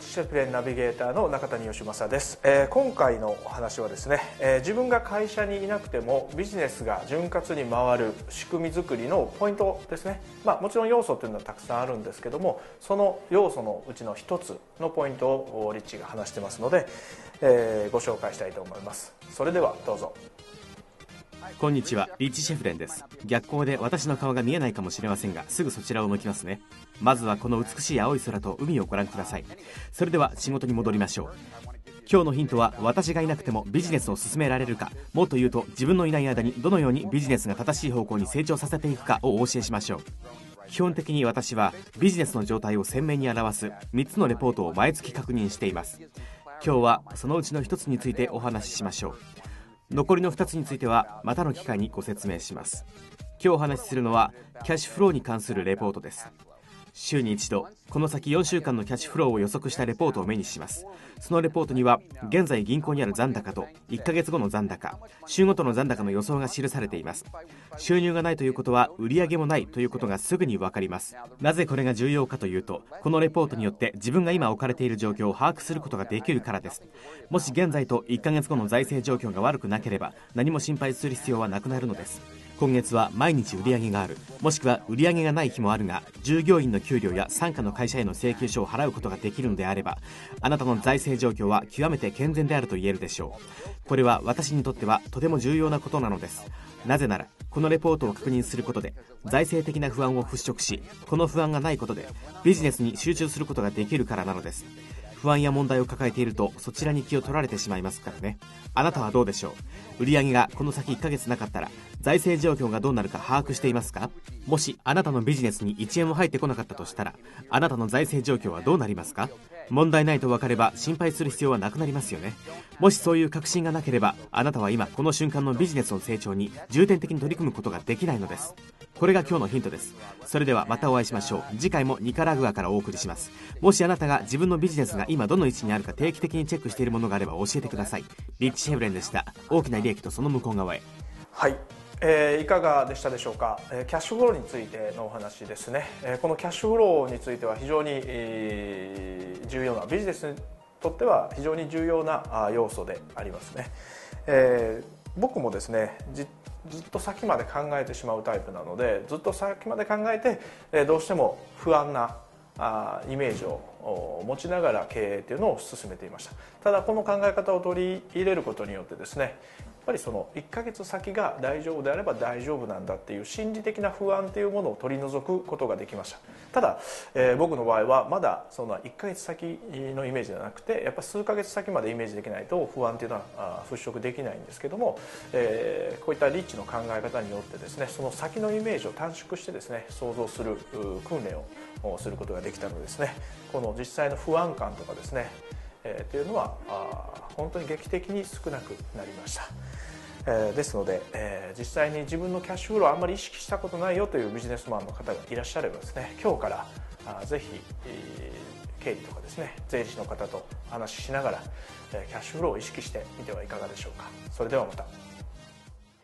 シプレンナビゲーターの中谷義正です、えー、今回のお話はですね、えー、自分が会社にいなくてもビジネスが潤滑に回る仕組み作りのポイントですね、まあ、もちろん要素というのはたくさんあるんですけどもその要素のうちの一つのポイントをリッチが話してますので、えー、ご紹介したいと思います。それではどうぞ。こんにちは。リッチ・シェフレンです。逆光で私の顔が見えないかもしれませんがすぐそちらを向きますね。まずはこの美しい青い空と海をご覧ください。それでは仕事に戻りましょう。今日のヒントは私がいなくてもビジネスを進められるかもっと言うと自分のいない間にどのようにビジネスが正しい方向に成長させていくかをお教えしましょう。基本的に私はビジネスの状態を鮮明に表す3つのレポートを毎月確認しています。今日はそのうちの1つについてお話ししましょう。残りの2つについてはまたの機会にご説明します。今日お話しするのはキャッシュフローに関するレポートです。週に一度この先4週間のキャッシュフローを予測したレポートを目にします。そのレポートには現在銀行にある残高と1ヶ月後の残高週ごとの残高の予想が記されています。収入がないということは売上もないということがすぐに分かります。なぜこれが重要かというとこのレポートによって自分が今置かれている状況を把握することができるからです。もし現在と1ヶ月後の財政状況が悪くなければ何も心配する必要はなくなるのです。今月は毎日売り上げがある。もしくは売り上げがない日もあるが従業員の給料や傘下の会社への請求書を払うことができるのであればあなたの財政状況は極めて健全であると言えるでしょう。これは私にとってはとても重要なことなのです。なぜならこのレポートを確認することで財政的な不安を払拭しこの不安がないことでビジネスに集中することができるからなのです。不安や問題を抱えているとそちらに気を取られてしまいますからね。あなたはどうでしょう？売り上げがこの先1ヶ月なかったら財政状況がどうなるか把握していますか？もしあなたのビジネスに1円も入ってこなかったとしたらあなたの財政状況はどうなりますか？問題ないと分かれば心配する必要はなくなりますよね。もしそういう確信がなければあなたは今この瞬間のビジネスの成長に重点的に取り組むことができないのです。これが今日のヒントです。それではまたお会いしましょう。次回もニカラグアからお送りします。もしあなたが自分のビジネスが今どの位置にあるか定期的にチェックしているものがあれば教えてください。リッチ・シェブレンでした。大きな利益とその向こう側へ。はい。えー、いかがでしたでしょうか、えー、キャッシュフローについてのお話ですね、えー、このキャッシュフローについては非常に、えー、重要なビジネスにとっては非常に重要な要素でありますね、えー、僕もですねずっと先まで考えてしまうタイプなのでずっと先まで考えて、え、どうしても不安なあイメージを持ちながら経営というのを進めていました。ただこの考え方を取り入れることによってですねぱりその1ヶ月先が大丈夫であれば大丈夫なんだっていう心理的な不安っていうものを取り除くことができました。ただ、えー、僕の場合はまだその1ヶ月先のイメージではなくてやっぱ数ヶ月先までイメージできないと不安っていうのは払拭できないんですけども、えー、こういったリッチの考え方によってですねその先のイメージを短縮してですね想像する訓練をすることができたのですね。この実際の不安感とかですねえー、というのはあ本当に劇的に少なくなりました。えー、ですので、えー、実際に自分のキャッシュフローあんまり意識したことないよというビジネスマンの方がいらっしゃればですね今日からあぜひ、えー、経理とかですね税理士の方と話ししながら、えー、キャッシュフローを意識してみてはいかがでしょうかそれではまた。